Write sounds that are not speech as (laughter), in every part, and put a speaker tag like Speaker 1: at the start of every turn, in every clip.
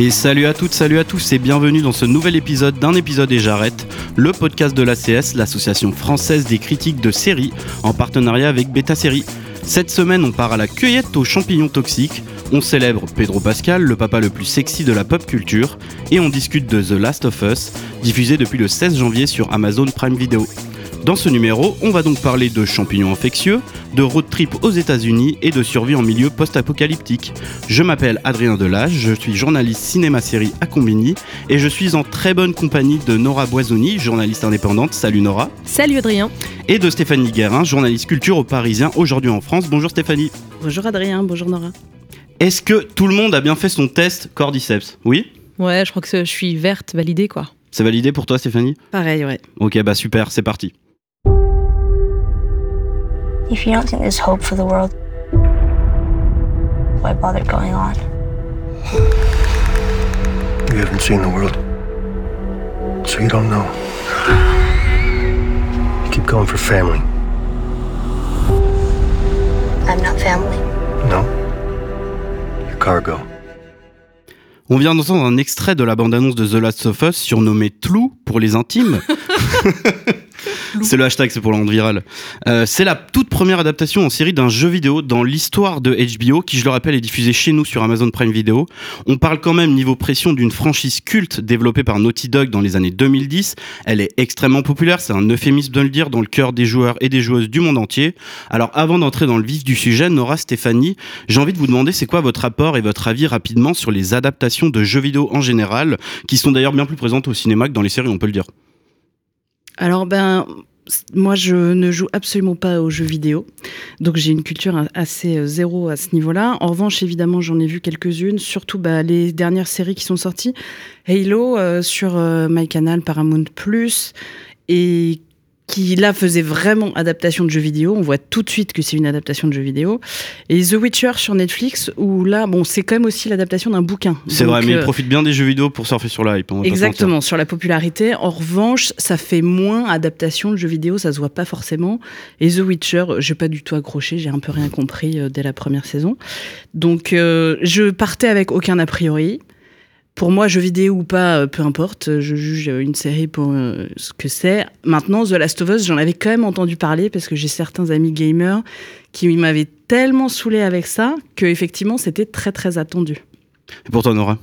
Speaker 1: Et salut à toutes, salut à tous et bienvenue dans ce nouvel épisode d'un épisode et j'arrête, le podcast de l'ACS, l'association française des critiques de séries, en partenariat avec Beta Série. Cette semaine, on part à la cueillette aux champignons toxiques, on célèbre Pedro Pascal, le papa le plus sexy de la pop culture, et on discute de The Last of Us, diffusé depuis le 16 janvier sur Amazon Prime Video. Dans ce numéro, on va donc parler de champignons infectieux, de road trip aux États-Unis et de survie en milieu post-apocalyptique. Je m'appelle Adrien Delage, je suis journaliste cinéma-série à Combini et je suis en très bonne compagnie de Nora Boisoni, journaliste indépendante. Salut Nora.
Speaker 2: Salut Adrien.
Speaker 1: Et de Stéphanie Guérin, journaliste culture au Parisien aujourd'hui en France. Bonjour Stéphanie.
Speaker 3: Bonjour Adrien, bonjour Nora.
Speaker 1: Est-ce que tout le monde a bien fait son test Cordyceps? Oui?
Speaker 2: Ouais, je crois que je suis verte, validée quoi.
Speaker 1: C'est validé pour toi Stéphanie?
Speaker 3: Pareil, ouais.
Speaker 1: Ok, bah super, c'est parti.
Speaker 4: If you don't think there's hope for the world, why bother going on?
Speaker 5: You haven't seen the world, so you don't know. You keep going for family.
Speaker 4: I'm not family.
Speaker 5: No? You're cargo.
Speaker 1: On vient d'entendre un extrait de la bande-annonce de The Last of Us surnommé Tlou pour les intimes. (laughs) c'est le hashtag, c'est pour le rendre viral. Euh, c'est la toute première adaptation en série d'un jeu vidéo dans l'histoire de HBO, qui je le rappelle est diffusé chez nous sur Amazon Prime Video. On parle quand même niveau pression d'une franchise culte développée par Naughty Dog dans les années 2010. Elle est extrêmement populaire, c'est un euphémisme de le dire, dans le cœur des joueurs et des joueuses du monde entier. Alors avant d'entrer dans le vif du sujet, Nora, Stéphanie, j'ai envie de vous demander c'est quoi votre rapport et votre avis rapidement sur les adaptations de jeux vidéo en général, qui sont d'ailleurs bien plus présentes au cinéma que dans les séries, on peut le dire?
Speaker 3: Alors, ben, moi, je ne joue absolument pas aux jeux vidéo. Donc, j'ai une culture assez euh, zéro à ce niveau-là. En revanche, évidemment, j'en ai vu quelques-unes, surtout bah, les dernières séries qui sont sorties. Halo euh, sur euh, MyCanal, Paramount Plus, et qui là faisait vraiment adaptation de jeux vidéo. On voit tout de suite que c'est une adaptation de jeux vidéo. Et The Witcher sur Netflix, où là, bon, c'est quand même aussi l'adaptation d'un bouquin.
Speaker 1: C'est vrai, mais
Speaker 3: euh,
Speaker 1: ils profitent bien des jeux vidéo pour surfer sur la hype. mentir.
Speaker 3: Exactement, sur la popularité. En revanche, ça fait moins adaptation de jeux vidéo, ça se voit pas forcément. Et The Witcher, j'ai pas du tout accroché, j'ai un peu rien compris euh, dès la première saison. Donc, euh, je partais avec aucun a priori. Pour moi, jeux vidéo ou pas, euh, peu importe, je juge une série pour euh, ce que c'est. Maintenant, The Last of Us, j'en avais quand même entendu parler parce que j'ai certains amis gamers qui m'avaient tellement saoulé avec ça que effectivement, c'était très très attendu.
Speaker 1: Et pour toi, Nora?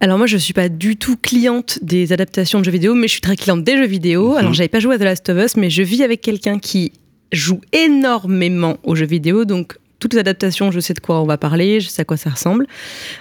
Speaker 2: Alors moi je suis pas du tout cliente des adaptations de jeux vidéo, mais je suis très cliente des jeux vidéo.
Speaker 1: Mhm.
Speaker 2: Alors j'avais pas joué à The Last of Us, mais je vis avec quelqu'un qui joue énormément aux jeux vidéo, donc toutes les adaptations, je sais de quoi on va parler, je sais à quoi ça ressemble.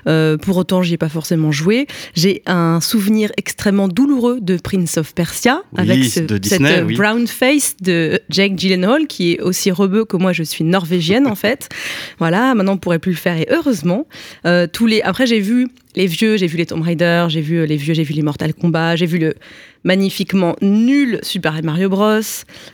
Speaker 2: Euh, pour autant, j'y ai pas forcément joué. J'ai un souvenir extrêmement douloureux de Prince of Persia,
Speaker 1: Oui,
Speaker 2: avec ce-
Speaker 1: de Disney,
Speaker 2: cette euh,
Speaker 1: oui.
Speaker 2: brown face de Jake Gyllenhaal, qui est aussi rebeu que moi, je suis norvégienne en (laughs) fait. Voilà, maintenant on pourrait plus le faire et heureusement. Euh, tous les... Après, j'ai vu les vieux, j'ai vu les Tomb Raider, j'ai vu euh, les vieux, j'ai vu les Mortal Kombat, j'ai vu le magnifiquement nul Super Mario Bros.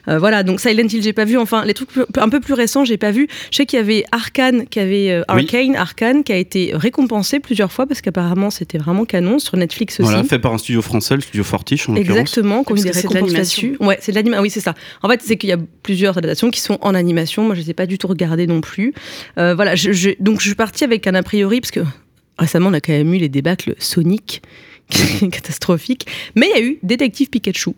Speaker 2: Euh, voilà, donc Silent Hill, j'ai pas vu. Enfin, les trucs un peu plus récents, j'ai pas vu. Je sais qu'il y avait Arkane, qui avait euh,
Speaker 1: Oui.
Speaker 2: Arcane, Arkane, qui a été récompensé plusieurs fois parce qu'apparemment c'était vraiment canon sur Netflix aussi.
Speaker 1: Voilà, fait par un studio français, le studio Fortiche en l'occurrence.
Speaker 2: Exactement, qu'on des récompenses là-dessus. Ouais, c'est de l'animation. Oui, c'est ça. En fait, c'est qu'il y a plusieurs adaptations qui sont en animation. Moi, je les ai pas du tout regardées non plus. Euh, voilà, je, je- donc je suis partie avec un a priori parce que récemment on a quand même eu les débâcles Sonic, qui est (laughs) catastrophique. Mais il y a eu Détective Pikachu.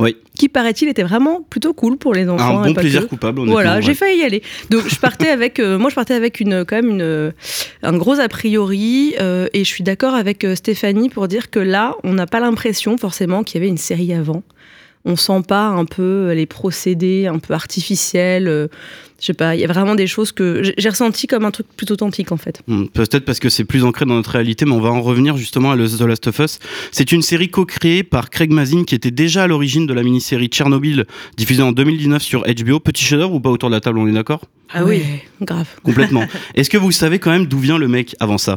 Speaker 1: Oui.
Speaker 2: Qui paraît-il était vraiment plutôt cool pour les enfants.
Speaker 1: Un bon plaisir
Speaker 2: que.
Speaker 1: coupable.
Speaker 2: Voilà, j'ai failli y aller. Donc je partais (laughs) avec, euh, moi je partais avec une quand même une euh, un gros a priori euh, et je suis d'accord avec Stéphanie pour dire que là on n'a pas l'impression forcément qu'il y avait une série avant. On sent pas un peu les procédés un peu artificiels. euh, je sais pas, il y a vraiment des choses que j'ai- ressenti comme un truc plutôt authentique en fait.
Speaker 1: Hmm, Peut-être parce que c'est plus ancré dans notre réalité, mais on va en revenir justement à The Last of Us. C'est une série co-créée par Craig Mazin qui était déjà à l'origine de la mini-série Tchernobyl diffusée en 2019 sur HBO. Petit chef-d'œuvre ou pas autour de la table, on est d'accord?
Speaker 3: Ah oui.
Speaker 2: Grave.
Speaker 1: Complètement. (laughs) Est-ce que vous savez quand même d'où vient le mec avant ça?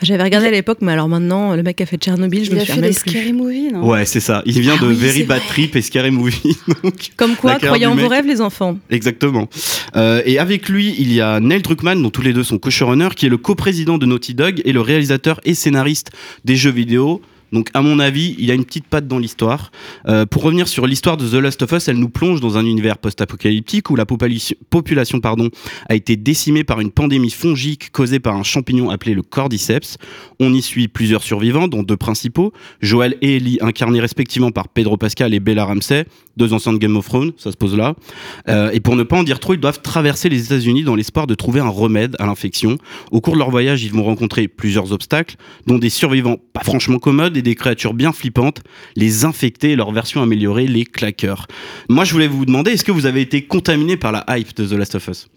Speaker 2: J'avais regardé à l'époque, mais alors maintenant, le mec a fait Tchernobyl, je
Speaker 3: Il
Speaker 2: me
Speaker 3: a
Speaker 2: souviens
Speaker 3: fait
Speaker 2: même
Speaker 3: des
Speaker 2: plus.
Speaker 3: scary movies, non?
Speaker 1: Ouais, c'est ça. Il vient
Speaker 3: Ah
Speaker 1: de
Speaker 3: oui,
Speaker 1: Very Bad. Trip et Scary Movie. (laughs) donc,
Speaker 2: Comme quoi, croyez en vos rêves, les enfants.
Speaker 1: Exactement. Euh, et avec lui, il y a Neil Druckmann, dont tous les deux sont co-showrunners, qui est le coprésident de Naughty Dog et le réalisateur et scénariste des jeux vidéo. Donc, à mon avis, il a une petite patte dans l'histoire. Euh, pour revenir sur l'histoire de The Last of Us, elle nous plonge dans un univers post-apocalyptique où la population, pardon, a été décimée par une pandémie fongique causée par un champignon appelé le cordyceps. On y suit plusieurs survivants, dont deux principaux, Joel et Ellie, incarnés respectivement par Pedro Pascal et Bella Ramsey, deux anciens de Game of Thrones, ça se pose là. Euh, et pour ne pas en dire trop, ils doivent traverser les États-Unis dans l'espoir de trouver un remède à l'infection. Au cours de leur voyage, ils vont rencontrer plusieurs obstacles, dont des survivants pas franchement commodes des créatures bien flippantes, les infectés et leur version améliorée, les claqueurs. Moi, je voulais vous demander, est-ce que vous avez été contaminé par la hype de The Last of Us?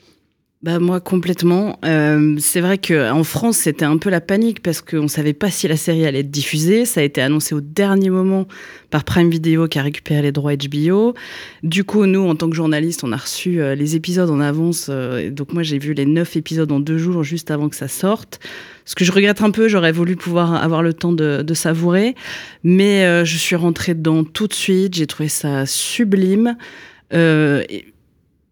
Speaker 3: Bah moi complètement. Euh, c'est vrai qu'en France c'était un peu la panique parce qu'on savait pas si la série allait être diffusée. Ça a été annoncé au dernier moment par Prime Video qui a récupéré les droits HBO. Du coup nous en tant que journalistes on a reçu euh, les épisodes en avance. euh, donc moi j'ai vu les neuf épisodes en deux jours juste avant que ça sorte. Ce que je regrette un peu, j'aurais voulu pouvoir avoir le temps de, de savourer, mais euh, je suis rentrée dedans tout de suite. J'ai trouvé ça sublime. Euh, et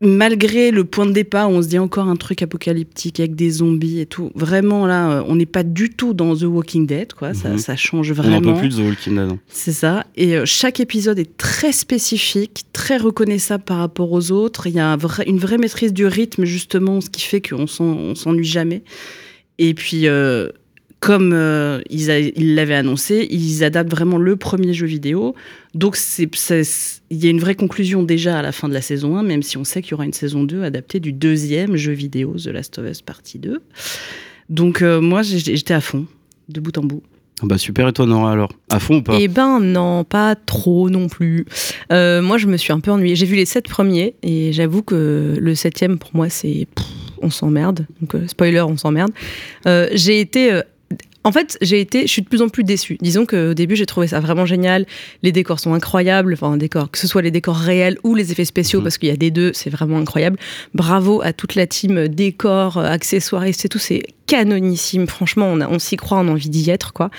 Speaker 3: malgré le point de départ où on se dit encore un truc apocalyptique avec des zombies et tout, vraiment là, euh, on n'est pas du tout dans The Walking Dead, quoi. Ça,
Speaker 1: Mhm.
Speaker 3: ça change
Speaker 1: On n'en
Speaker 3: vraiment.
Speaker 1: peut plus de The Walking Dead. hein.
Speaker 3: C'est ça. Et euh, chaque épisode est très spécifique, très reconnaissable par rapport aux autres. Il y a un vrai- une vraie maîtrise du rythme, justement, ce qui fait qu'on s'en- on s'ennuie jamais. Et puis, euh, comme euh, ils a- ils l'avaient annoncé, ils adaptent vraiment le premier jeu vidéo. Donc, il y a une vraie conclusion déjà à la fin de la saison 1, même si on sait qu'il y aura une saison 2 adaptée du deuxième jeu vidéo, The Last of Us Partie 2. Donc, euh, moi, j'étais à fond, de bout en bout.
Speaker 1: Ah Bah super, et toi Nora alors? À fond ou pas?
Speaker 2: Eh ben non, pas trop non plus. Euh, moi, je me suis un peu ennuyée. J'ai vu les sept premiers et j'avoue que le septième, pour moi, c'est pff, on s'emmerde. Donc euh, spoiler, on s'emmerde. Euh, j'ai été euh, en fait, j'ai été, je suis de plus en plus déçue. Disons qu'au début, j'ai trouvé ça vraiment génial. Les décors sont incroyables, enfin, décors, que ce soit les décors réels ou les effets spéciaux,
Speaker 1: Mhm.
Speaker 2: parce qu'il y a des deux, c'est vraiment incroyable. Bravo à toute la team décors, euh, accessoiristes et tout, c'est canonissime. Franchement, on, a- on s'y croit, on a envie d'y être, quoi.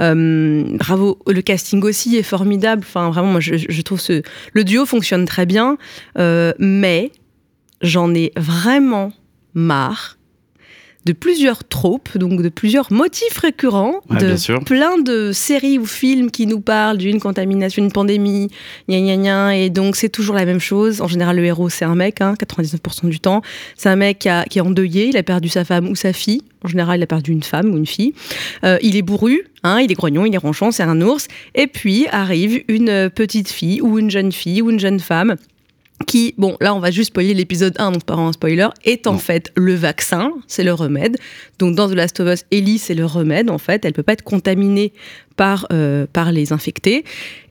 Speaker 2: Euh, bravo, le casting aussi est formidable. Enfin, vraiment, moi, je, je trouve ce, le duo fonctionne très bien, euh, mais j'en ai vraiment marre de plusieurs tropes, donc de plusieurs motifs récurrents,
Speaker 1: Ouais,
Speaker 2: de plein de séries ou films qui nous parlent d'une contamination, d'une pandémie, gna gna gna, et donc c'est toujours la même chose. En général, le héros, c'est un mec, hein, 99% du temps. C'est un mec qui, a- qui est endeuillé, il a perdu sa femme ou sa fille. En général, il a perdu une femme ou une fille. Euh, il est bourru, hein, il est grognon, il est ronchon, c'est un ours. Et puis arrive une petite fille ou une jeune fille ou une jeune femme qui, bon, là, on va juste spoiler l'épisode 1, donc c'est pas vraiment un spoiler, est en
Speaker 1: Non.
Speaker 2: fait le vaccin, c'est le remède. Donc, dans The Last of Us, Ellie, c'est le remède, en fait. Elle peut pas être contaminée par, euh, par les infectés.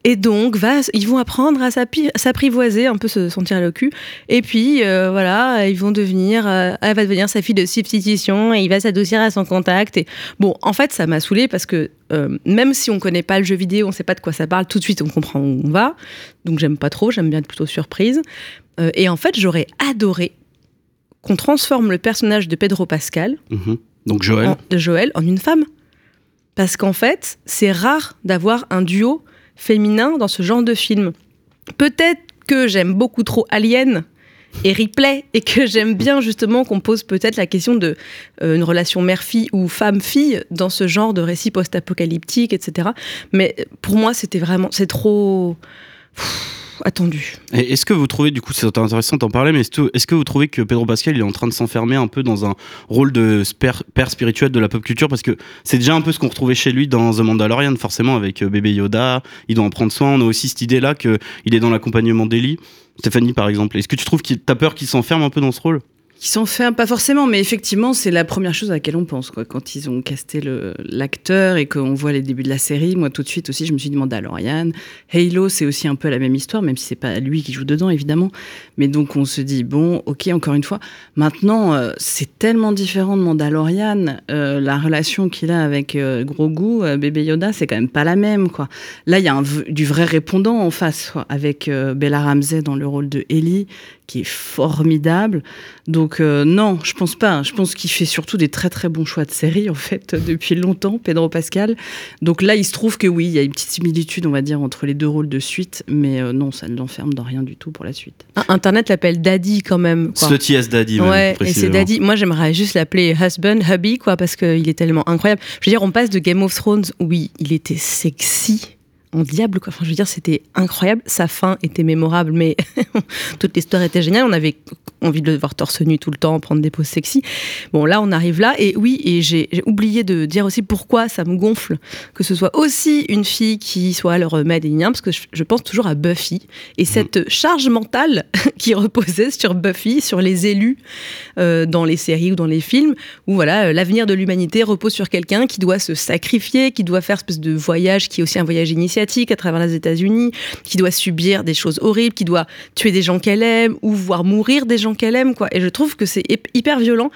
Speaker 2: Et donc, va, ils vont apprendre à s'apprivoiser, un peu se sentir le cul. Et puis, euh, voilà, ils vont devenir, euh, elle va devenir sa fille de substitution et il va s'adoucir à son contact. Et bon, en fait, ça m'a saoulé parce que euh, même si on connaît pas le jeu vidéo, on sait pas de quoi ça parle, tout de suite, on comprend où on va. Donc, j'aime pas trop, j'aime bien être plutôt surprise. Et en fait, j'aurais adoré qu'on transforme le personnage de Pedro Pascal,
Speaker 1: Mhm. Donc Joël
Speaker 2: en- de Joël, en une femme. Parce qu'en fait, c'est rare d'avoir un duo féminin dans ce genre de film. Peut-être que j'aime beaucoup trop Alien et Ripley et que j'aime bien justement qu'on pose peut-être la question de euh, une relation mère-fille ou femme-fille dans ce genre de récit post-apocalyptique, etc. Mais pour moi, c'était vraiment, c'est trop attendu.
Speaker 1: Est-ce que vous trouvez, du coup, c'est intéressant d'en parler, mais est-ce que- vous trouvez que Pedro Pascal il est en train de s'enfermer un peu dans un rôle de père spirituel de la pop culture? Parce que c'est déjà un peu ce qu'on retrouvait chez lui dans The Mandalorian, forcément, avec euh, bébé Yoda. Il doit en prendre soin. On a aussi cette idée-là qu'il est dans l'accompagnement d'Ellie. Stéphanie, par exemple. Est-ce que tu trouves que t'as peur qu'il s'enferme un peu dans ce rôle?
Speaker 3: Qui s'enferme, pas forcément, mais effectivement, c'est la première chose à laquelle on pense. Quoi. Quand ils ont casté l'acteur et qu'on voit les débuts de la série, moi tout de suite aussi, je me suis dit Mandalorian. Halo, c'est aussi un peu la même histoire, même si c'est pas lui qui joue dedans, évidemment. Mais donc on se dit, bon, ok, encore une fois. Maintenant, euh, c'est tellement différent de Mandalorian. euh, la relation qu'il a avec euh, Grogu, euh, bébé Yoda, c'est quand même pas la même. quoi. Là, il y a un du vrai répondant en face, quoi, avec euh, Bella Ramsey dans le rôle de Ellie, qui est formidable. Donc, euh, non, je pense pas. Je pense qu'il fait surtout des très très bons choix de série en fait (laughs) depuis longtemps, Pedro Pascal. Donc là, il se trouve que oui, il y a une petite similitude, on va dire, entre les deux rôles de suite, mais euh, non, ça ne l'enferme dans rien du tout pour la suite.
Speaker 2: Ah, Internet l'appelle Daddy quand même. Quoi.
Speaker 1: Slutty as Daddy, même,
Speaker 2: Ouais, et c'est
Speaker 1: précisément.
Speaker 2: Daddy. Moi, j'aimerais juste l'appeler husband, hubby, quoi, parce qu'il est tellement incroyable. Je veux dire, on passe de Game of Thrones, oui, il était sexy en diable, quoi. Enfin, je veux dire, c'était incroyable. Sa fin était mémorable, mais (laughs) toute l'histoire était géniale. On avait envie de le voir torse nu tout le temps, prendre des poses sexy. Bon, là, on arrive là. Et oui, et j'ai oublié de dire aussi pourquoi ça me gonfle que ce soit aussi une fille qui soit le remède et parce que je, je pense toujours à Buffy et cette charge mentale (laughs) qui reposait sur Buffy, sur les élus euh, dans les séries ou dans les films, où voilà, euh, l'avenir de l'humanité repose sur quelqu'un qui doit se sacrifier, qui doit faire une espèce de voyage qui est aussi un voyage à travers les États-Unis, qui doit subir des choses horribles, qui doit tuer des gens qu'elle aime ou voir mourir des gens qu'elle aime, quoi. Et je trouve que c'est hyp- hyper violent.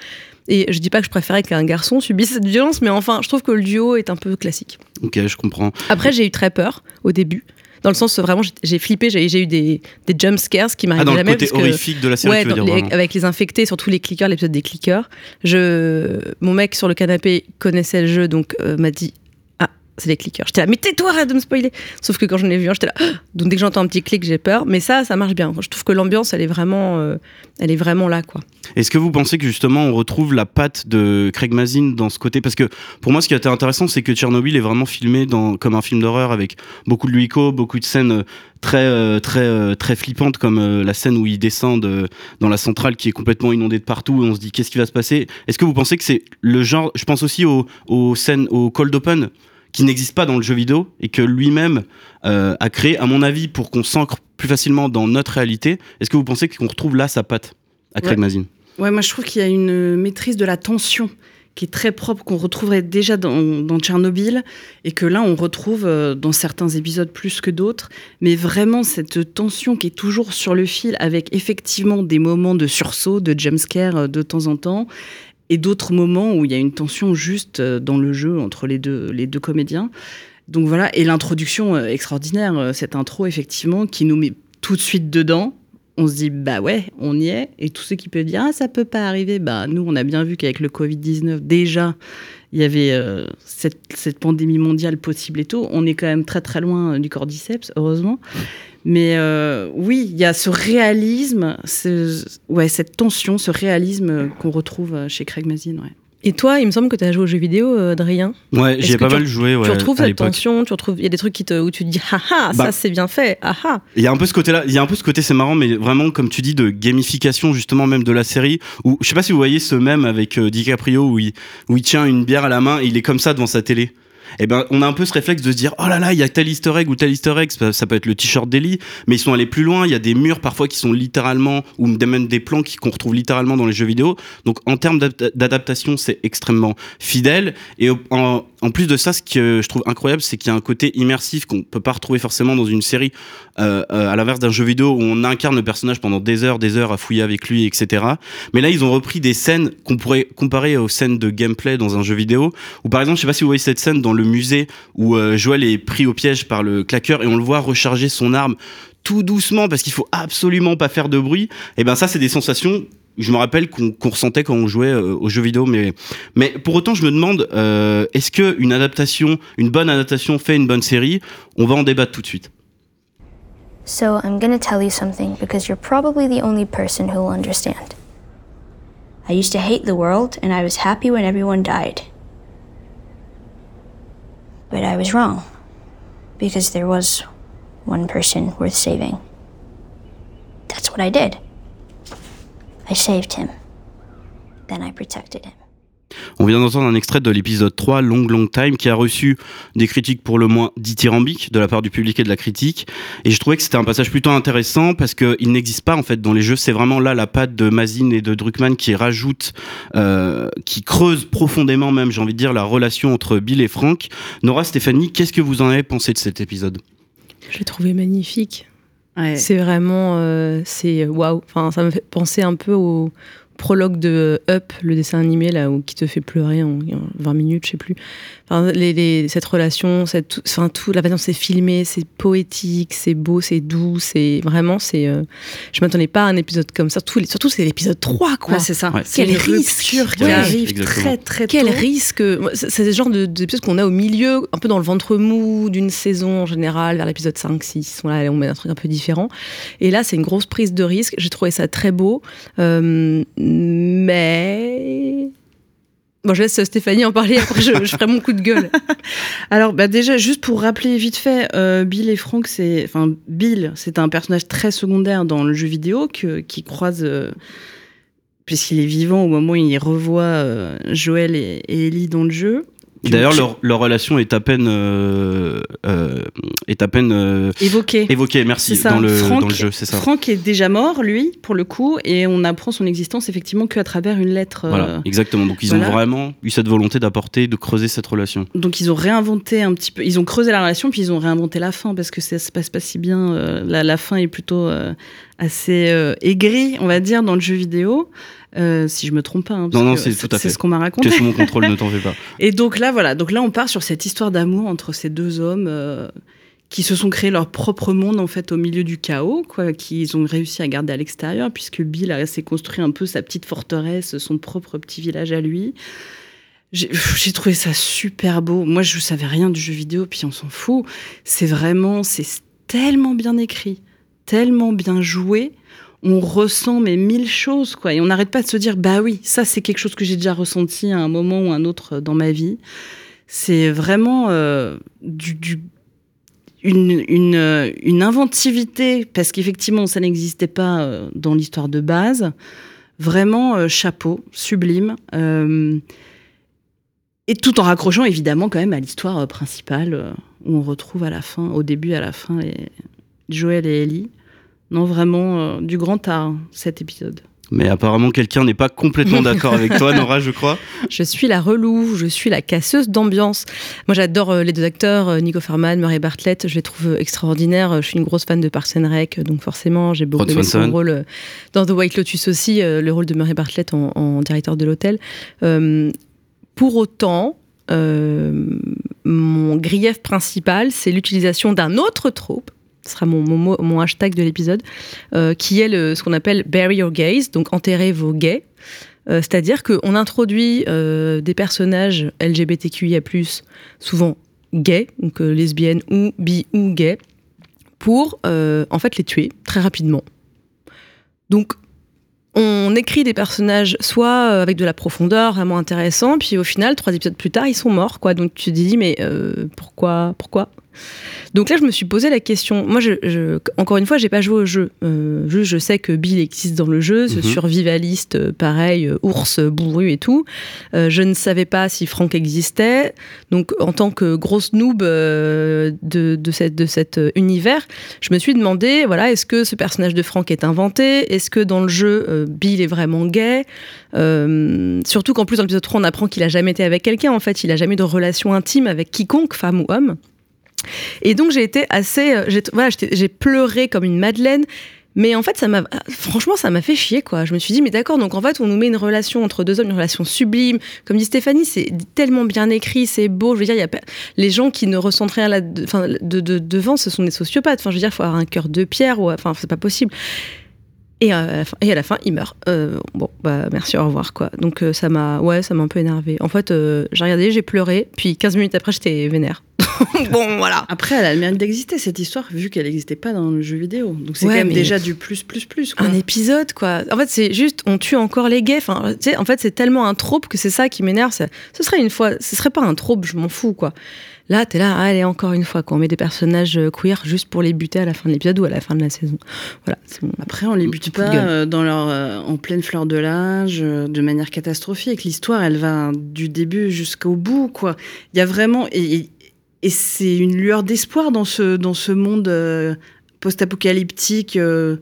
Speaker 2: Et je dis pas que je préférais qu'un garçon subisse cette violence, mais enfin, je trouve que le duo est un peu classique.
Speaker 1: Ok, je comprends.
Speaker 2: Après, j'ai eu très peur au début. Dans le sens, vraiment, j'ai- flippé, j'ai eu des, des jump scares qui m'arrivent
Speaker 1: Ah, dans le
Speaker 2: jamais.
Speaker 1: côté
Speaker 2: parce que-
Speaker 1: horrifique de la série,
Speaker 2: Ouais,
Speaker 1: tu veux dire
Speaker 2: les- avec les infectés, surtout les clickers, l'épisode des clickers. Je, mon mec sur le canapé connaissait le jeu, donc euh, m'a dit Ah, c'est des clickers. J'étais là, mais tais-toi, arrête de me spoiler. Sauf que quand j'en ai vu un, j'étais là. (gasps) Donc dès que j'entends un petit clic, j'ai peur. Mais ça, ça marche bien. Je trouve que l'ambiance, elle est vraiment, euh, elle est vraiment là, quoi.
Speaker 1: Est-ce que vous pensez que justement on retrouve la patte de Craig Mazin dans ce côté? Parce que pour moi, ce qui a été intéressant, c'est que Tchernobyl est vraiment filmé comme un film d'horreur avec beaucoup de luico, beaucoup de scènes euh, très euh, très très flippantes, comme la scène où ils descendent dans la centrale qui est complètement inondée de partout et on se dit qu'est-ce qui va se passer? Est-ce que vous pensez que c'est le genre Je pense aussi aux scènes, au cold open qui n'existe pas dans le jeu vidéo et que lui-même euh, a créé, à mon avis, pour qu'on s'ancre plus facilement dans notre réalité. Est-ce que vous pensez qu'on retrouve là sa patte à Craig
Speaker 3: Ouais.
Speaker 1: Mazin?
Speaker 3: Ouais, moi je trouve qu'il y a une maîtrise de la tension qui est très propre, qu'on retrouverait déjà dans, dans Tchernobyl, et que là on retrouve euh, dans certains épisodes plus que d'autres, mais vraiment cette tension qui est toujours sur le fil, avec effectivement des moments de sursaut, de jumpscare euh, de temps en temps, et d'autres moments où il y a une tension juste euh, dans le jeu entre les deux, les deux comédiens. Donc voilà, et l'introduction euh, extraordinaire, euh, cette intro effectivement, qui nous met tout de suite dedans, on se dit bah ouais, on y est. Et tous ceux qui peuvent dire ah ça peut pas arriver, bah nous on a bien vu qu'avec le Covid 19 déjà il y avait cette, cette pandémie mondiale possible et tout. On est quand même très très loin du cordyceps, heureusement. Mais euh, oui, il y a ce réalisme, ce- ouais, cette tension, ce réalisme euh, qu'on retrouve euh, chez Craig Mazin. Ouais.
Speaker 2: Et toi, il me semble que tu as joué aux jeux vidéo, Adrien.
Speaker 1: Ouais, j'ai
Speaker 2: que
Speaker 1: pas mal joué. Ouais,
Speaker 2: tu retrouves
Speaker 1: à
Speaker 2: cette tension, tu retrouves, il y a des trucs qui te, où tu te dis ah ah,
Speaker 1: Bah.
Speaker 2: ça c'est bien fait, ah ah.
Speaker 1: Il y a un peu ce côté-là, il y a un peu ce côté, c'est marrant, mais vraiment, comme tu dis, de gamification justement même de la série. Où je sais pas si vous voyez ce même avec euh, DiCaprio où il, où il tient une bière à la main et il est comme ça devant sa télé. Et ben, on a un peu ce réflexe de se dire, oh là là, il y a tel Easter egg ou tel Easter egg. Ça, ça peut être le t-shirt d'Ellie, mais ils sont allés plus loin. Il y a des murs parfois qui sont littéralement, ou même des plans qu'on retrouve littéralement dans les jeux vidéo. Donc, en termes d'adapta- d'adaptation, c'est extrêmement fidèle. Et en, en plus de ça, ce que je trouve incroyable, c'est qu'il y a un côté immersif qu'on peut pas retrouver forcément dans une série, euh, euh, à l'inverse d'un jeu vidéo où on incarne le personnage pendant des heures, des heures à fouiller avec lui, etc. Mais là, ils ont repris des scènes qu'on pourrait comparer aux scènes de gameplay dans un jeu vidéo. Ou par exemple, je sais pas si vous voyez cette scène dans le musée où euh, Joël est pris au piège par le claqueur et on le voit recharger son arme tout doucement parce qu'il faut absolument pas faire de bruit. Et ben ça, c'est des sensations. Je me rappelle qu'on qu'on ressentait quand on jouait euh, aux jeux vidéo, mais mais pour autant, je me demande, euh, est-ce que une adaptation, une bonne adaptation fait une bonne série? On va en débattre tout de suite.
Speaker 4: So I'm gonna tell you something because you're probably the only person who will understand. I used to hate the world and I was happy when everyone died. But I was wrong. Because there was one person worth saving. That's what I did. I saved him. Then I protected him.
Speaker 1: On vient d'entendre un extrait de l'épisode 3, Long Long Time, qui a reçu des critiques pour le moins dithyrambiques de la part du public et de la critique. Et je trouvais que c'était un passage plutôt intéressant parce qu'il n'existe pas en fait dans les jeux. C'est vraiment là la patte de Mazin et de Druckmann qui rajoute, euh, qui creuse profondément même, j'ai envie de dire, la relation entre Bill et Frank. Nora, Stéphanie, qu'est-ce que vous en avez pensé de cet épisode?
Speaker 2: J'ai trouvé magnifique. C'est vraiment, euh, c'est waouh. Enfin, ça me fait penser un peu au prologue de Up, le dessin animé là, où, qui te fait pleurer en, en 20 minutes, je sais plus. Enfin, Enfin, les, les- cette relation, cette, enfin, tout, la façon dont c'est filmé, c'est poétique, c'est beau, c'est doux, c'est vraiment, c'est. euh, je m'attendais pas à un épisode comme ça. Surtout, surtout c'est l'épisode 3, quoi.
Speaker 3: Ouais, c'est ça.
Speaker 1: Ouais.
Speaker 3: C'est
Speaker 2: Quel
Speaker 3: une
Speaker 2: risque.
Speaker 3: qui arrive
Speaker 1: exactement.
Speaker 3: très très
Speaker 2: Quel
Speaker 3: tôt.
Speaker 2: risque C'est le genre de- d'épisode qu'on a au milieu, un peu dans le ventre mou d'une saison en général, vers l'épisode 5, 6. Voilà, on met un truc un peu différent. Et là, c'est une grosse prise de risque. J'ai trouvé ça très beau. Euh, mais. Bon, je laisse Stéphanie en parler, après je, ferai mon coup de gueule. (laughs)
Speaker 3: Alors, bah déjà, juste pour rappeler vite fait, euh, Bill et Frank, c'est, enfin, Bill, c'est un personnage très secondaire dans le jeu vidéo que, qui croise, euh, puisqu'il est vivant au moment où il revoit euh, Joël et, et Ellie dans le jeu.
Speaker 1: D'ailleurs, leur, leur relation est à peine, euh, euh, est à peine euh,
Speaker 3: évoqué.
Speaker 1: évoquée, merci, dans le,
Speaker 3: Franck-
Speaker 1: dans le jeu, c'est ça.
Speaker 3: Frank est déjà mort, lui, pour le coup, et on apprend son existence effectivement qu'à travers une lettre.
Speaker 1: Voilà, exactement. Donc ils
Speaker 3: voilà.
Speaker 1: ont vraiment eu cette volonté d'apporter, de creuser cette relation.
Speaker 3: Donc ils ont réinventé un petit peu, ils ont creusé la relation, puis ils ont réinventé la fin parce que ça se passe pas si bien. la, la fin est plutôt assez aigrie, on va dire, dans le jeu vidéo. Euh, si je me trompe pas. hein, parce
Speaker 1: Non, non, c'est tout à fait.
Speaker 3: C'est ce qu'on m'a
Speaker 1: Tu
Speaker 3: raconté.
Speaker 1: es sous mon contrôle, ne t'en fais pas. (laughs)
Speaker 3: Et donc là, voilà. Donc là, on part sur cette histoire d'amour entre ces deux hommes euh, qui se sont créés leur propre monde en fait au milieu du chaos, quoi, qu'ils ont réussi à garder à l'extérieur, puisque Bill a s'est construit un peu sa petite forteresse, son propre petit village à lui. J'ai trouvé ça super beau. Moi, je savais rien du jeu vidéo, puis on s'en fout. C'est vraiment, c'est tellement bien écrit, tellement bien joué. On ressent mais mille choses, quoi. Et on n'arrête pas de se dire, bah oui, ça c'est quelque chose que j'ai déjà ressenti à un moment ou un autre dans ma vie. C'est vraiment euh, du, une, euh, une inventivité, parce qu'effectivement, ça n'existait pas euh, dans l'histoire de base. Vraiment, chapeau, sublime. Et tout en raccrochant évidemment quand même à l'histoire principale, où on retrouve à la fin, au début à la fin, Joël et Ellie. Non, vraiment, euh, du grand art, hein, cet épisode.
Speaker 1: Mais apparemment, quelqu'un n'est pas complètement (laughs) d'accord avec toi, Nora, je crois. (laughs)
Speaker 2: Je suis la relou, je suis la casseuse d'ambiance. Moi, j'adore euh, les deux acteurs, euh, Nico Farman, Murray Bartlett. Je les trouve extraordinaires. Je suis une grosse fan de Parks and Rec, donc forcément, j'ai beaucoup aimé son rôle dans The White Lotus aussi, le rôle de Murray Bartlett en, en directeur de l'hôtel. Euh, pour autant, euh, mon grief principal, c'est l'utilisation d'un autre trope. Ce sera mon, hashtag de l'épisode, euh, qui est ce qu'on appelle bury your gays, donc enterrer vos gays. Euh, C'est-à-dire qu'on introduit euh, des personnages LGBTQIA+, souvent gays, donc lesbiennes ou bi ou gays, pour en fait les tuer très rapidement. Donc on écrit des personnages soit avec de la profondeur, vraiment intéressant, puis au final, trois épisodes plus tard, ils sont morts, quoi. Donc tu te dis, mais pourquoi, pourquoi? Donc là, je me suis posé la question. Moi, je, je- encore une fois, j'ai pas joué au jeu. Euh, je sais que Bill existe dans le jeu, ce
Speaker 1: Mhm.
Speaker 2: survivaliste, euh, pareil, euh, ours bourru et tout. Euh, je ne savais pas si Frank existait. Donc, en tant que grosse noob euh, de, de, cette, de cet univers, je me suis demandé, voilà, est-ce que ce personnage de Frank est inventé? Est-ce que dans le jeu, Bill est vraiment gay? Surtout qu'en plus, dans l'épisode 3, on apprend qu'il a jamais été avec quelqu'un, en fait. Il a jamais eu de relation intime avec quiconque, femme ou homme. Et donc, j'ai été assez... euh, j'ai- pleuré comme une madeleine. Mais en fait, ça m'a, franchement, ça m'a fait chier, quoi. Je me suis dit, mais d'accord, donc en fait, on nous met une relation entre deux hommes, une relation sublime. Comme dit Stéphanie, c'est tellement bien écrit, c'est beau. Je veux dire, il y a les gens qui ne ressentent rien de- devant, ce sont des sociopathes. Enfin, je veux dire, il faut avoir un cœur de pierre, ou, enfin, c'est pas possible. Et à, la fin, et à la fin, il meurt. Euh, bon, bah, merci, au revoir, quoi. Donc, euh, ça m'a, ouais, ça m'a un peu énervé. En fait, euh, j'ai regardé, j'ai pleuré, puis 15 minutes après, j'étais vénère. (laughs) bon, voilà.
Speaker 3: Après, elle a le mérite d'exister, cette histoire, vu qu'elle n'existait pas dans le jeu vidéo. Donc c'est
Speaker 2: Ouais,
Speaker 3: quand même déjà du plus, plus, plus. Quoi.
Speaker 2: un épisode quoi. En fait, c'est juste on tue encore les gays. Enfin, en fait, c'est tellement un trope que c'est ça qui m'énerve. Ce serait une fois, ce serait pas un trope, je m'en fous quoi. Là, t'es là, allez encore une fois quoi. On met des personnages euh, queer juste pour les buter à la fin de l'épisode ou à la fin de la saison. Voilà. mon-
Speaker 3: Après, on les bute pas euh, dans leur, euh, en pleine fleur de l'âge, de manière catastrophique. L'histoire, elle va du début jusqu'au bout, quoi. Il y a vraiment, et, et- et c'est une lueur d'espoir dans ce, dans ce monde euh, post-apocalyptique, euh,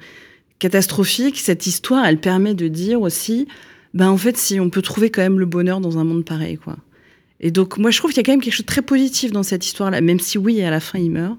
Speaker 3: catastrophique. Cette histoire, elle permet de dire aussi, ben en fait, si on peut trouver quand même le bonheur dans un monde pareil, quoi. Et donc, moi, je trouve qu'il y a quand même quelque chose de très positif dans cette histoire-là, même si oui, à la fin, il meurt.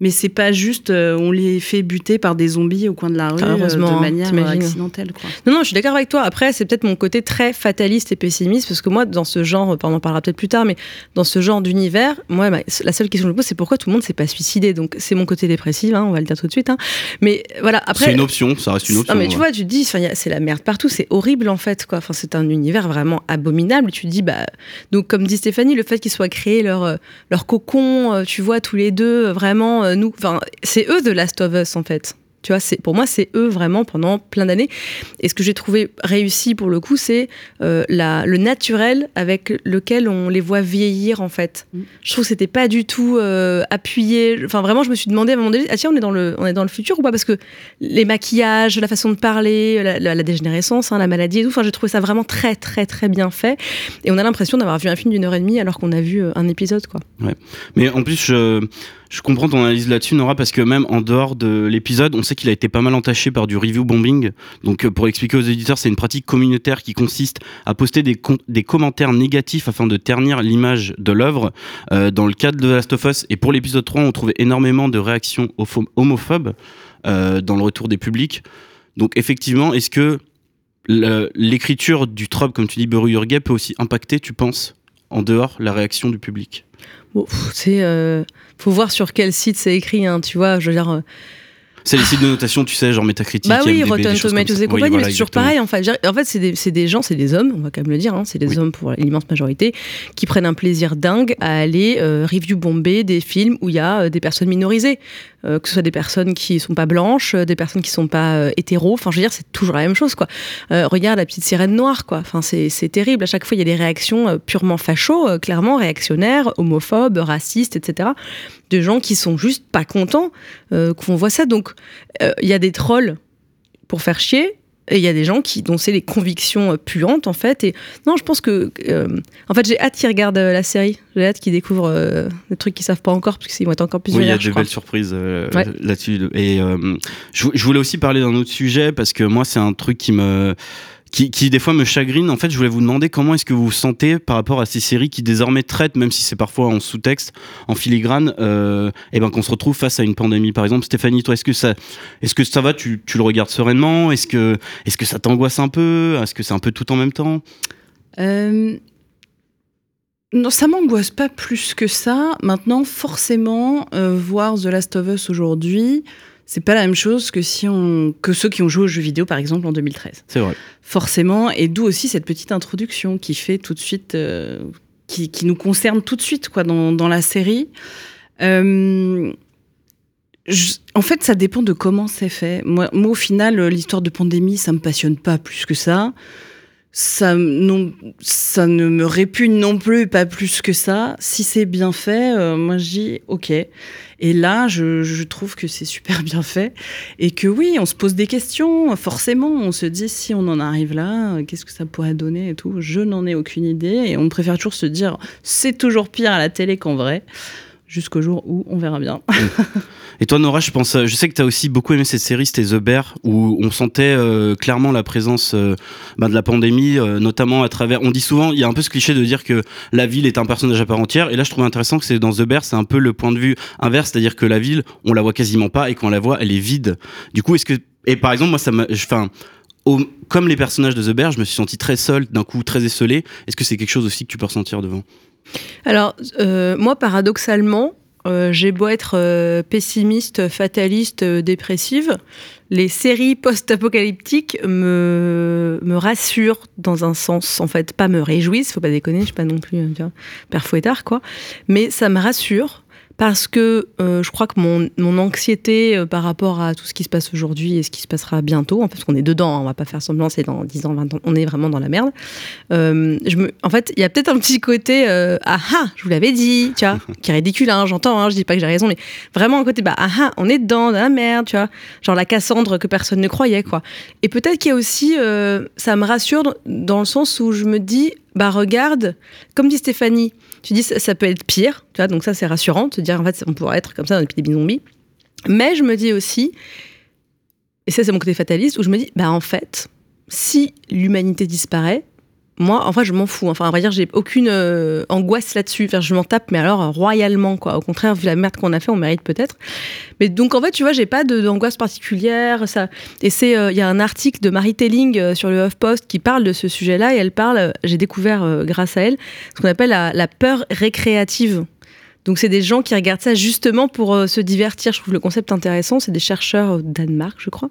Speaker 3: Mais c'est pas juste, euh, on les fait buter par des zombies au coin de la rue
Speaker 2: Ah,
Speaker 3: euh,
Speaker 2: heureusement,
Speaker 3: de manière euh, accidentelle. Quoi.
Speaker 2: Non, non, je suis d'accord avec toi. Après, c'est peut-être mon côté très fataliste et pessimiste, parce que moi, dans ce genre, on en parlera peut-être plus tard, mais dans ce genre d'univers, moi, la seule question que je me pose, c'est pourquoi tout le monde s'est pas suicidé. Donc, c'est mon côté dépressif, hein, on va le dire tout de suite. hein. Mais voilà, après.
Speaker 1: C'est une option, ça reste une option.
Speaker 2: Non, mais tu vois, tu te dis, c'est la merde partout, c'est horrible en fait, quoi. Enfin, c'est un univers vraiment abominable. Tu te dis, bah, donc comme dit Stéphanie, le fait qu'ils soient créés leur euh, leur cocon, euh, tu vois, tous les deux, euh, vraiment, euh, nous, enfin, c'est eux de Last of Us en fait. Tu vois, c'est pour moi, c'est eux vraiment pendant plein d'années. Et ce que j'ai trouvé réussi pour le coup, c'est euh, le naturel avec lequel on les voit vieillir en fait.
Speaker 3: Mm.
Speaker 2: Je trouve que c'était pas du tout euh, appuyé. Enfin, vraiment, je me suis demandé à un moment donné, ah tiens, on est dans le, on est dans le futur ou pas? Parce que les maquillages, la façon de parler, la, la- la dégénérescence, hein, la maladie et tout. Enfin, j'ai trouvé ça vraiment très, très, très bien fait. Et on a l'impression d'avoir vu un film d'une heure et demie alors qu'on a vu un épisode, quoi.
Speaker 1: Mais en plus, je, je comprends ton analyse là-dessus, Nora, parce que même en dehors de l'épisode, on sait qu'il a été pas mal entaché par du review bombing. Donc, euh, pour expliquer aux éditeurs, c'est une pratique communautaire qui consiste à poster des, com- des commentaires négatifs afin de ternir l'image de l'œuvre. Euh, dans le cadre de The Last of Us et pour l'épisode 3, on trouvait énormément de réactions homophobes euh, dans le retour des publics. Donc, effectivement, est-ce que l'écriture du trope, comme tu dis, Beru peut aussi impacter, tu penses, en dehors, la réaction du public?
Speaker 2: Bon, c'est. euh, faut voir sur quel site c'est écrit, hein, tu vois. Je veux dire.
Speaker 1: C'est les sites de notation, tu sais, genre Metacritic,
Speaker 2: Bah oui, Rotten Tomatoes et
Speaker 1: Oui,
Speaker 2: compagnie,
Speaker 1: voilà,
Speaker 2: mais c'est toujours pareil. En fait, en fait c'est des, gens, c'est des hommes, on va quand même le dire, hein, c'est des
Speaker 1: Oui.
Speaker 2: hommes pour l'immense majorité, qui prennent un plaisir dingue à aller euh, review bomber des films où il y a euh, des personnes minorisées, Euh, que ce soit des personnes qui sont pas blanches, des personnes qui sont pas hétéros. Enfin, je veux dire, c'est toujours la même chose, quoi. Regarde la petite sirène noire, quoi. Enfin, c'est terrible. À chaque fois, il y a des réactions purement fachos, euh, clairement réactionnaires, homophobes, racistes, etc. De gens qui sont juste pas contents qu'on voit ça. Donc, il y a des trolls pour faire chier. Et il y a des gens qui dont c'est les convictions euh, puantes en fait. Et non, je pense que euh, en fait j'ai hâte qu'ils regardent euh, la série. J'ai hâte qu'ils découvrent euh, des trucs qu'ils savent pas encore parce qu'ils vont être encore plus
Speaker 1: Oui, il y a
Speaker 2: vénères,
Speaker 1: de
Speaker 2: je crois.
Speaker 1: belles surprises euh,
Speaker 2: Ouais.
Speaker 1: là-dessus. Et euh, je, je voulais aussi parler d'un autre sujet parce que moi, c'est un truc qui me. Qui, des fois me chagrine. En fait, je voulais vous demander comment est-ce que vous vous sentez par rapport à ces séries qui désormais traitent, même si c'est parfois en sous-texte, en filigrane, euh, et ben qu'on se retrouve face à une pandémie. Par exemple, Stéphanie, toi, est-ce que ça, est-ce que ça va? Tu, tu le regardes sereinement? Est-ce que, est-ce que ça t'angoisse un peu? Est-ce que c'est un peu tout en même temps?
Speaker 3: Euh, Non, ça m'angoisse pas plus que ça. Maintenant, forcément, euh, voir The Last of Us aujourd'hui, c'est pas la même chose que si on que ceux qui ont joué aux jeux vidéo, par exemple, en 2013.
Speaker 1: C'est vrai.
Speaker 3: Forcément, et d'où aussi cette petite introduction qui fait tout de suite, euh, qui, qui nous concerne tout de suite, quoi, dans, dans la série. Euh, je- en fait, ça dépend de comment c'est fait. Moi, moi, au final, l'histoire de pandémie, ça me passionne pas plus que ça. Ça, non, ça ne me répugne non plus, pas plus que ça. Si c'est bien fait, euh, moi je dis ok. Et là, je, je trouve que c'est super bien fait et que oui, on se pose des questions. Forcément, on se dit si on en arrive là, euh, qu'est-ce que ça pourrait donner et tout. Je n'en ai aucune idée et on préfère toujours se dire c'est toujours pire à la télé qu'en vrai. Jusqu'au jour où on verra bien.
Speaker 1: Et toi, Nora, je pense, je sais que tu as aussi beaucoup aimé cette série, c'était The Bear, où on sentait euh, clairement la présence euh, bah, de la pandémie, euh, notamment à travers. On dit souvent, il y a un peu ce cliché de dire que la ville est un personnage à part entière. Et là, je trouve intéressant que c'est dans The Bear, c'est un peu le point de vue inverse, c'est-à-dire que la ville, on la voit quasiment pas, et quand on la voit, elle est vide. Du coup, est-ce que et par exemple, moi, ça m'a, enfin. Comme les personnages de The Bear, je me suis senti très seul, d'un coup très esselé. Est-ce que c'est quelque chose aussi que tu peux ressentir devant?
Speaker 2: Alors, euh, moi, paradoxalement, euh, j'ai beau être euh, pessimiste, fataliste, dépressive, les séries post-apocalyptiques me, me rassurent dans un sens, en fait, pas me réjouissent, faut pas déconner, je suis pas non plus tu vois, père fouettard, quoi, mais ça me rassure parce que euh, je crois que mon, mon anxiété euh, par rapport à tout ce qui se passe aujourd'hui et ce qui se passera bientôt, en fait, parce qu'on est dedans, hein, on va pas faire semblant, c'est dans 10 ans, 20 ans, on est vraiment dans la merde. Euh, je me, en fait, il y a peut-être un petit côté euh, ah ah, je vous l'avais dit, tu vois, (laughs) qui est ridicule, hein, j'entends, hein, je dis pas que j'ai raison, mais vraiment un côté bah ah ah, on est dedans, dans la merde, tu vois, genre la Cassandre que personne ne croyait, quoi. Et peut-être qu'il y a aussi, euh, ça me rassure dans- dans le sens où je me dis bah regarde, comme dit Stéphanie, tu dis ça, ça peut être pire, tu donc ça c'est rassurant, de te dire en fait on pourrait être comme ça dans l'épidémie zombie. Mais je me dis aussi, et ça c'est mon côté fataliste, où je me dis bah en fait, si l'humanité disparaît, moi, en fait, je m'en fous. Enfin, à vrai dire, j'ai aucune euh, angoisse là-dessus. Enfin, je m'en tape, mais alors royalement, quoi. Au contraire, vu la merde qu'on a fait, on mérite peut-être. Mais donc, en fait, tu vois, j'ai pas d'angoisse particulière. Ça. Et c'est, euh, il y a un article de Marie Telling euh, sur le HuffPost qui parle de ce sujet-là. Et elle parle, j'ai découvert grâce à elle, ce qu'on appelle la, peur récréative. Donc, c'est des gens qui regardent ça justement pour se divertir. Je trouve le concept intéressant. C'est des chercheurs au Danemark, je crois.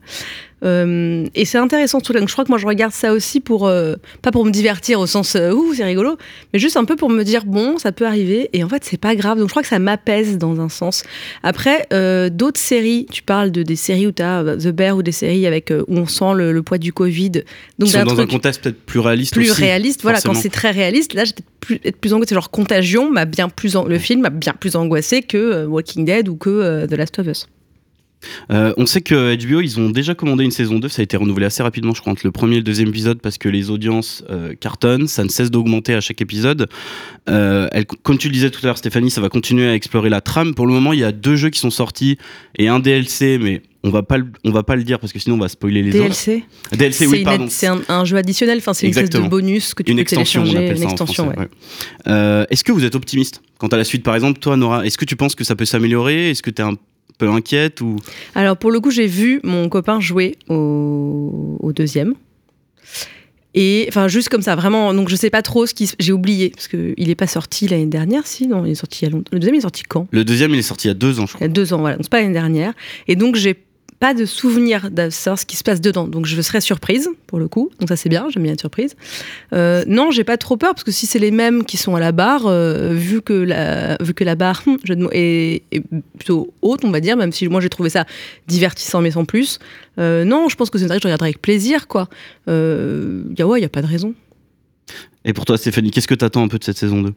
Speaker 2: Euh, et c'est intéressant tout Donc je crois que moi je regarde ça aussi pour euh, pas pour me divertir au sens euh, ouh c'est rigolo, mais juste un peu pour me dire bon ça peut arriver et en fait c'est pas grave. Donc je crois que ça m'apaise dans un sens. Après euh, d'autres séries, tu parles de des séries où tu as The Bear ou des séries avec où on sent le, le poids du Covid. Donc
Speaker 1: sont dans un contexte peut-être plus réaliste
Speaker 2: plus
Speaker 1: aussi,
Speaker 2: réaliste. Voilà, quand c'est très réaliste, là j'étais plus être plus angoissée. Genre Contagion m'a bien plus le film m'a bien plus angoissé que Walking Dead ou que The Last of Us.
Speaker 1: Euh, on sait que HBO, ils ont déjà commandé une saison 2, ça a été renouvelé assez rapidement, je crois, entre le premier et le deuxième épisode, parce que les audiences euh, cartonnent, ça ne cesse d'augmenter à chaque épisode. Euh, elle- comme tu le disais tout à l'heure, Stéphanie, ça va continuer à explorer la trame. Pour le moment, il y a deux jeux qui sont sortis et un DLC, mais on va pas le, on va pas le dire parce que sinon on va spoiler les
Speaker 2: DLC.
Speaker 1: autres. DLC, oui, pardon.
Speaker 2: C'est un, un jeu additionnel, enfin c'est une espèce de bonus que tu
Speaker 1: une
Speaker 2: peux
Speaker 1: extension, on
Speaker 2: télécharger, une extension. ouais.
Speaker 1: ouais. Euh, Est-ce que vous êtes optimiste quant à la suite? Par exemple, toi, Nora, est-ce que tu penses que ça peut s'améliorer? Est-ce que tu es un peu inquiète ou?
Speaker 2: Alors pour le coup, j'ai vu mon copain jouer au, au deuxième. Et enfin juste comme ça, vraiment. Donc je sais pas trop ce qui. J'ai oublié parce que il est pas sorti l'année dernière, si non, il est sorti il y a longtemps. Le deuxième il est sorti quand?
Speaker 1: Le deuxième, il est sorti il y a deux ans, je
Speaker 2: Il y
Speaker 1: crois.
Speaker 2: a deux ans, voilà. Donc c'est pas l'année dernière. Et donc j'ai pas de souvenir de ce qui se passe dedans. Donc je serais surprise pour le coup. Donc ça c'est bien, j'aime bien être surprise. Euh, non, j'ai pas trop peur parce que si c'est les mêmes qui sont à la barre, euh, vu que la vu que la barre mots, est, plutôt haute, on va dire, même si moi j'ai trouvé ça divertissant mais sans plus. euh, non, je pense que c'est une série que je regarderai avec plaisir, quoi. Euh, y a ouais, y a pas de raison.
Speaker 1: Et pour toi, Stéphanie, qu'est-ce que tu attends un peu de cette saison 2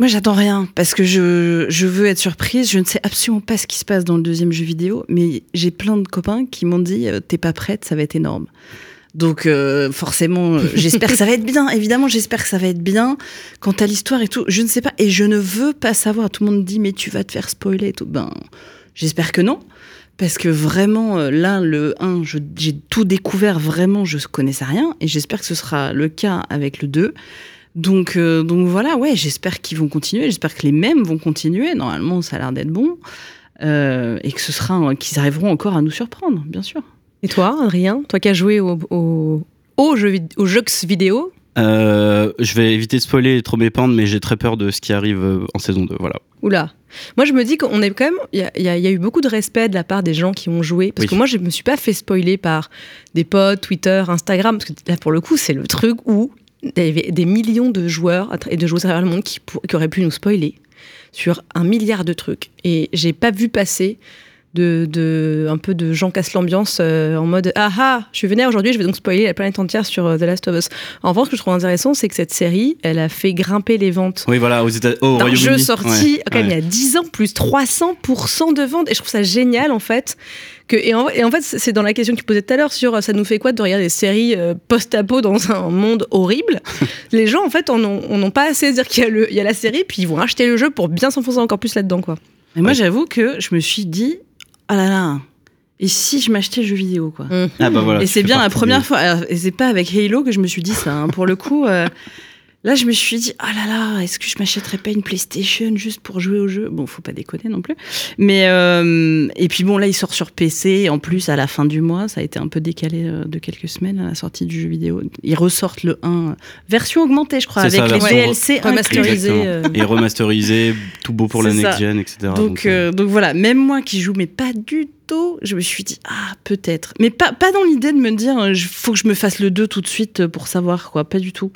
Speaker 3: Moi, j'attends rien parce que je, je veux être surprise. Je ne sais absolument pas ce qui se passe dans le deuxième jeu vidéo, mais j'ai plein de copains qui m'ont dit euh, T'es pas prête, ça va être énorme. Donc, euh, forcément, euh, (laughs) j'espère que ça va être bien. Évidemment, j'espère que ça va être bien. Quant à l'histoire et tout, je ne sais pas. Et je ne veux pas savoir. Tout le monde dit Mais tu vas te faire spoiler et tout. Ben, j'espère que non. Parce que vraiment, là, le 1, je- j'ai tout découvert, vraiment, je connaissais rien. Et j'espère que ce sera le cas avec le 2. Donc, euh, donc voilà, ouais, j'espère qu'ils vont continuer. J'espère que les mêmes vont continuer. Normalement, ça a l'air d'être bon. Euh, et que ce sera, qu'ils arriveront encore à nous surprendre, bien sûr.
Speaker 2: Et toi, Adrien, toi qui as joué au, au, aux jeux, vid- aux jeux vidéo,
Speaker 1: Euh, je vais éviter de spoiler et trop m'épandre, mais j'ai très peur de ce qui arrive en saison 2. Voilà.
Speaker 2: Oula. Moi, je me dis qu'on est quand même. Il y, a- y y eu beaucoup de respect de la part des gens qui ont joué. Parce
Speaker 1: Oui.
Speaker 2: que moi, je me suis pas fait spoiler par des potes, Twitter, Instagram. Parce que là, pour le coup, c'est le truc où avait des millions de joueurs et de joueuses à travers le monde qui, qui auraient pu nous spoiler sur un milliard de trucs. Et j'ai pas vu passer de, de un peu de gens cassent l'ambiance euh, en mode ah ah je suis vénère aujourd'hui je vais donc spoiler la planète entière sur euh, The Last of Us en revanche ce que je trouve intéressant c'est que cette série elle a fait grimper les ventes
Speaker 1: Oui, voilà, aux États au
Speaker 2: d'un
Speaker 1: Royaume-Uni.
Speaker 2: jeu sorti
Speaker 1: Ouais,
Speaker 2: quand même il y a 10 ans, plus 300% de ventes. Et je trouve ça génial, en fait. Que, et, en, et en fait, c'est dans la question que tu posais tout à l'heure sur ça nous fait quoi de regarder des séries euh, post-apo dans un monde horrible? (laughs) Les gens, en fait, en ont, en ont pas assez à dire qu'il y, a le- il y a la série, puis ils vont acheter le jeu pour bien s'enfoncer encore plus là-dedans, quoi.
Speaker 3: Et moi,
Speaker 1: Ouais.
Speaker 3: j'avoue que je me suis dit, ah là là, et si je m'achetais le jeu vidéo, quoi.
Speaker 1: Ah bah voilà,
Speaker 3: et c'est bien la première
Speaker 1: des-
Speaker 3: fois. alors, et c'est pas avec Halo que je me suis dit ça. hein. Pour le coup, euh, là, je me suis dit, ah là là, est-ce que je m'achèterais pas une PlayStation juste pour jouer au jeu? Bon, faut pas déconner non plus. Mais euh, et puis bon, là, il sort sur PC. En plus, à la fin du mois, ça a été un peu décalé euh, de quelques semaines à la sortie du jeu vidéo. Ils ressortent le 1 euh, version augmentée, je crois, avec
Speaker 1: ça,
Speaker 3: les DLC
Speaker 2: remasterisée.
Speaker 3: inclus.
Speaker 2: euh.
Speaker 1: Et remasterisé, tout beau pour la next gen, etc.
Speaker 3: Donc,
Speaker 1: euh,
Speaker 3: donc voilà, même moi qui joue, mais pas du tout, je me suis dit, ah, peut-être. Mais pas, pas dans l'idée de me dire, il faut que je me fasse le 2 tout de suite pour savoir, quoi, pas du tout.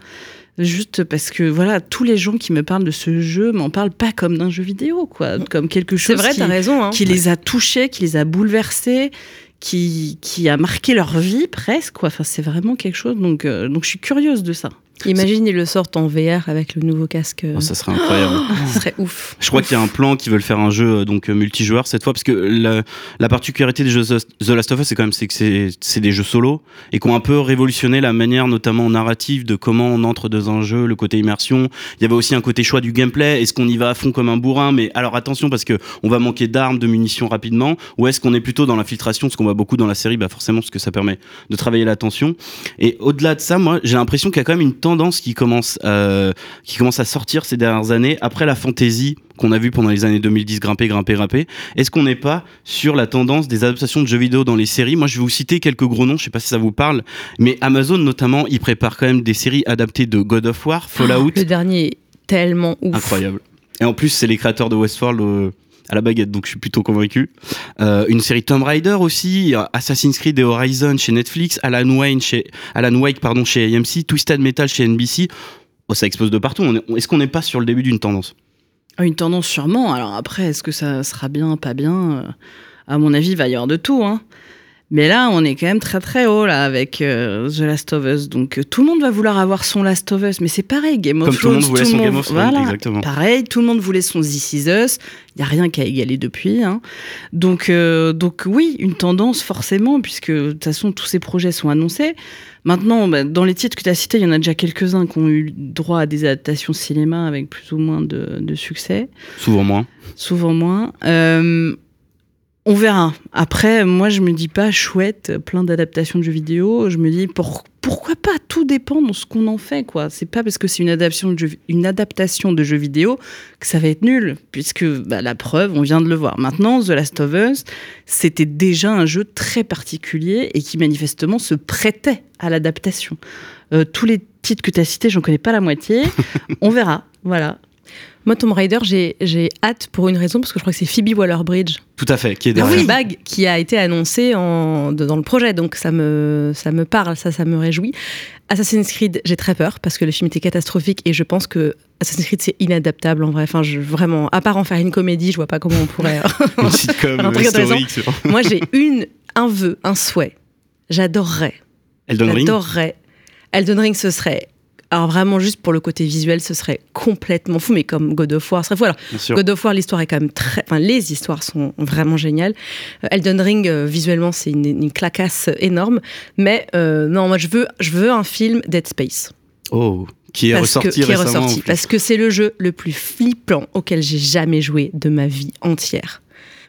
Speaker 3: Juste parce que, voilà, tous les gens qui me parlent de ce jeu m'en parlent pas comme d'un jeu vidéo, quoi, comme quelque chose
Speaker 2: C'est vrai,
Speaker 3: qui,
Speaker 2: t'as raison. Hein.
Speaker 3: qui les a touchés, qui les a bouleversés, qui, qui a marqué leur vie presque, quoi. Enfin, c'est vraiment quelque chose, donc, euh, donc je suis curieuse de ça.
Speaker 2: Imagine, ils le sortent en VR avec le nouveau casque.
Speaker 1: oh, ça serait incroyable. (gasps)
Speaker 2: Ce serait ouf.
Speaker 1: Je crois qu'il y a un plan qui veulent faire un jeu euh, donc euh, multijoueur cette fois parce que la, la particularité des jeux The Last of Us c'est quand même c'est que c'est c'est des jeux solo et qui ont un peu révolutionné la manière notamment narrative de comment on entre dans un jeu, le côté immersion. Il y avait aussi un côté choix du gameplay. Est-ce qu'on y va à fond comme un bourrin? Mais alors attention parce que on va manquer d'armes, de munitions rapidement. Ou est-ce qu'on est plutôt dans l'infiltration, ce qu'on voit beaucoup dans la série, bah forcément parce que ça permet de travailler l'attention. Et au-delà de ça, moi j'ai l'impression qu'il y a quand même une tendance qui commence, euh, qui commence à sortir ces dernières années après la fantasy qu'on a vu pendant les années 2010 grimper, grimper, grimper. Est-ce qu'on n'est pas sur la tendance des adaptations de jeux vidéo dans les séries? Moi, je vais vous citer quelques gros noms, je sais pas si ça vous parle, mais Amazon notamment, il prépare quand même des séries adaptées de God of War, Fallout.
Speaker 2: Le dernier est tellement ouf.
Speaker 1: Incroyable. Et en plus, c'est les créateurs de Westworld euh, à la baguette, donc je suis plutôt convaincu. Euh, une série Tomb Raider aussi, Assassin's Creed et Horizon chez Netflix, Alan Wake chez, Alan Wake, pardon, chez AMC, Twisted Metal chez NBC. Oh, ça explose de partout. Est-ce qu'on n'est pas sur le début d'une tendance?
Speaker 3: Ah, Une tendance sûrement. Alors après, est-ce que ça sera bien, pas bien? Euh, À mon avis, il va y avoir de tout. Hein. Mais là, on est quand même très très haut là avec euh, The Last of Us. Donc euh, tout le monde va vouloir avoir son Last of Us. Mais c'est pareil, Game of
Speaker 1: Comme tout le
Speaker 3: Thrones.
Speaker 1: monde voulait son Game of Thrones,
Speaker 3: voilà.
Speaker 1: exactement.
Speaker 3: Pareil, tout le monde voulait son This Is Us. Il n'y a rien qu'à égaler depuis. hein. Donc, euh, donc oui, une tendance forcément, puisque de toute façon, tous ces projets sont annoncés. Maintenant, bah, dans les titres que tu as cités, il y en a déjà quelques-uns qui ont eu droit à des adaptations cinéma avec plus ou moins de, de succès
Speaker 1: Souvent moins.
Speaker 3: souvent moins. Euh, on verra. Après, moi, je me dis pas chouette, plein d'adaptations de jeux vidéo. Je me dis pour- pourquoi pas? Tout dépend de ce qu'on en fait, quoi. C'est pas parce que c'est une adaptation de jeu, une adaptation de jeux vidéo que ça va être nul, puisque bah, la preuve, on vient de le voir. Maintenant, The Last of Us, c'était déjà un jeu très particulier et qui manifestement se prêtait à l'adaptation. Euh, tous les titres que tu as cités, j'en connais pas la moitié. (laughs) on verra. Voilà.
Speaker 2: Moi, Tomb Raider, j'ai hâte pour une raison, parce que je crois que c'est Phoebe Waller-Bridge,
Speaker 1: Tout à fait, qui est
Speaker 2: Ah
Speaker 1: derrière.
Speaker 2: oui, Bag, qui a été annoncé en, de- dans le projet, donc ça me, ça me parle, ça, ça me réjouit. Assassin's Creed, j'ai très peur, parce que le film était catastrophique, et je pense que Assassin's Creed, c'est inadaptable, en vrai. Enfin, je, vraiment, à part en faire une comédie, je vois pas comment on pourrait... (laughs) (laughs)
Speaker 1: Une sitcom
Speaker 2: Un
Speaker 1: historique.
Speaker 2: Moi, j'ai une, un vœu, un souhait. J'adorerais
Speaker 1: Elden Ring.
Speaker 2: J'adorerais. Elden Ring, ce serait. Alors vraiment, juste pour le côté visuel, ce serait complètement fou, mais comme God of War, ce serait fou. Alors. God of War, l'histoire est quand même très. Enfin, les histoires sont vraiment géniales. Euh, Elden Ring, euh, visuellement, c'est une, une clacasse énorme. Mais euh, non, moi, je veux, je veux un film Dead Space.
Speaker 1: Oh, qui est
Speaker 2: Parce
Speaker 1: ressorti
Speaker 2: que, qui est ressorti. Parce que c'est le jeu le plus flippant auquel j'ai jamais joué de ma vie entière.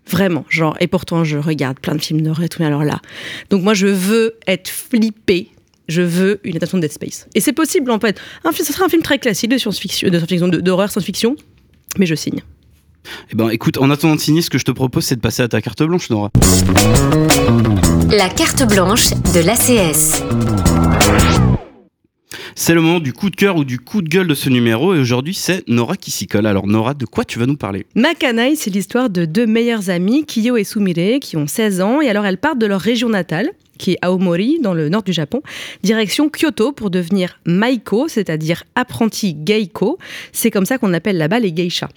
Speaker 2: Vraiment, genre, et pourtant je regarde plein de films d'horreur et tout, mais alors là. Donc moi je veux être flippé, je veux une adaptation de Dead Space. Et c'est possible en fait. Un film, ça sera un film très classique de science-fiction, de science-fiction, de- d'horreur science-fiction, mais je signe.
Speaker 1: Eh ben, écoute, en attendant de signer, ce que je te propose, c'est de passer à ta carte blanche, Nora.
Speaker 6: La carte blanche de l'ACS.
Speaker 1: C'est le moment du coup de cœur ou du coup de gueule de ce numéro, et aujourd'hui, c'est Nora qui s'y colle. Alors, Nora, de quoi tu vas nous parler?
Speaker 2: Makanai, c'est l'histoire de deux meilleures amies, Kiyo et Sumire, qui ont 16 ans, et alors elles partent de leur région natale, qui est Aomori, dans le nord du Japon, direction Kyoto pour devenir Maiko, c'est-à-dire apprenti geiko. C'est comme ça qu'on appelle là-bas les geishas.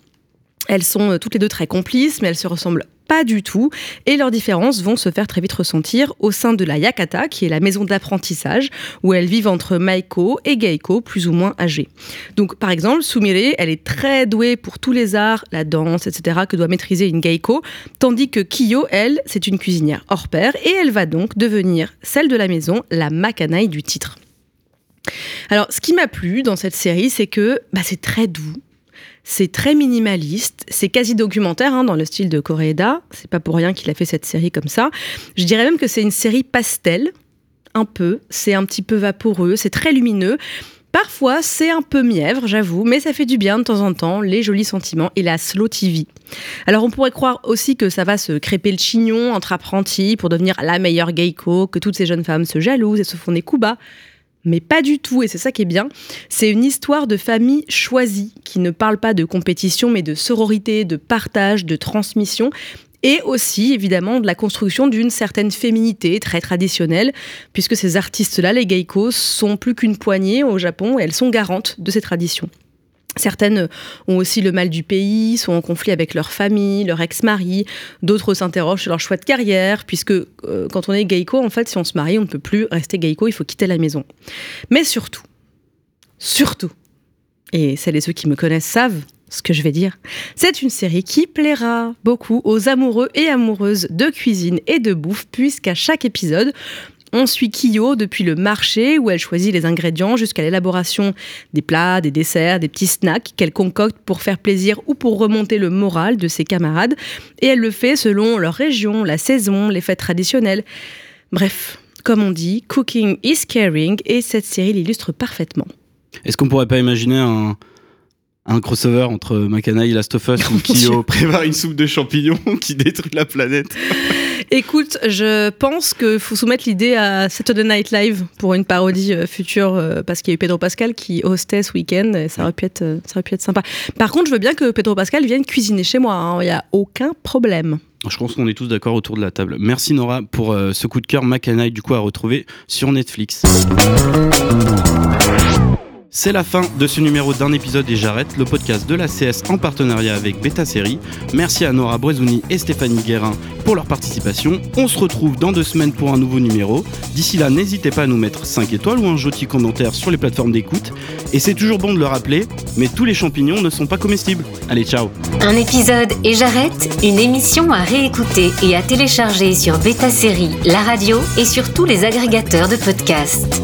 Speaker 2: Elles sont euh, toutes les deux très complices, mais elles se ressemblent pas du tout, et leurs différences vont se faire très vite ressentir au sein de la Yakata, qui est la maison d'apprentissage, où elles vivent entre Maiko et Geiko, plus ou moins âgés. Donc, par exemple, Sumire, elle est très douée pour tous les arts, la danse, etc., que doit maîtriser une geiko, tandis que Kiyo, elle, c'est une cuisinière hors pair, et elle va donc devenir celle de la maison, la Makanai du titre. Alors, ce qui m'a plu dans cette série, c'est que bah, c'est très doux. C'est très minimaliste, c'est quasi documentaire hein, dans le style de Koreeda. C'est pas pour rien qu'il a fait cette série comme ça. Je dirais même que c'est une série pastel, un peu. C'est un petit peu vaporeux, c'est très lumineux. Parfois, c'est un peu mièvre, j'avoue, mais ça fait du bien de temps en temps, les jolis sentiments et la slow TV. Alors, on pourrait croire aussi que ça va se crêper le chignon entre apprentis pour devenir la meilleure geiko, que toutes ces jeunes femmes se jalousent et se font des coups bas. Mais pas du tout, et c'est ça qui est bien. C'est une histoire de famille choisie, qui ne parle pas de compétition, mais de sororité, de partage, de transmission, et aussi évidemment de la construction d'une certaine féminité très traditionnelle, puisque ces artistes-là, les geikos, sont plus qu'une poignée au Japon, et elles sont garantes de ces traditions. Certaines ont aussi le mal du pays, sont en conflit avec leur famille, leur ex-mari. D'autres s'interrogent sur leur choix de carrière, puisque euh, quand on est geiko, en fait, si on se marie, on ne peut plus rester geiko, il faut quitter la maison. Mais surtout, surtout, et celles et ceux qui me connaissent savent ce que je vais dire, c'est une série qui plaira beaucoup aux amoureux et amoureuses de cuisine et de bouffe, puisqu'à chaque épisode, on suit Kiyo depuis le marché où elle choisit les ingrédients jusqu'à l'élaboration des plats, des desserts, des petits snacks qu'elle concocte pour faire plaisir ou pour remonter le moral de ses camarades. Et elle le fait selon leur région, la saison, les fêtes traditionnelles. Bref, comme on dit, cooking is caring et cette série l'illustre parfaitement.
Speaker 1: Est-ce qu'on pourrait pas imaginer un, un crossover entre Makana et Last of Us où Kyo prépare une soupe de champignons (laughs) qui détruit la planète? (laughs)
Speaker 2: Écoute, je pense qu'il faut soumettre l'idée à Saturday Night Live pour une parodie euh, future, euh, parce qu'il y a eu Pedro Pascal qui hostait ce week-end, et ça aurait, pu être, euh, ça aurait pu être sympa. Par contre, je veux bien que Pedro Pascal vienne cuisiner chez moi, hein, il n'y a aucun problème.
Speaker 1: Je pense qu'on est tous d'accord autour de la table. Merci Nora pour ce coup de cœur Makanaï du coup à retrouver sur Netflix. C'est la fin de ce numéro d'un épisode et j'arrête le podcast de la CS en partenariat avec Beta Série. Merci à Nora Brezouni et Stéphanie Guérin pour leur participation. On se retrouve dans deux semaines pour un nouveau numéro. D'ici là, n'hésitez pas à nous mettre 5 étoiles ou un joli commentaire sur les plateformes d'écoute. Et c'est toujours bon de le rappeler, mais tous les champignons ne sont pas comestibles. Allez, ciao
Speaker 6: Un épisode et j'arrête, une émission à réécouter et à télécharger sur Beta Série, la radio et sur tous les agrégateurs de podcasts.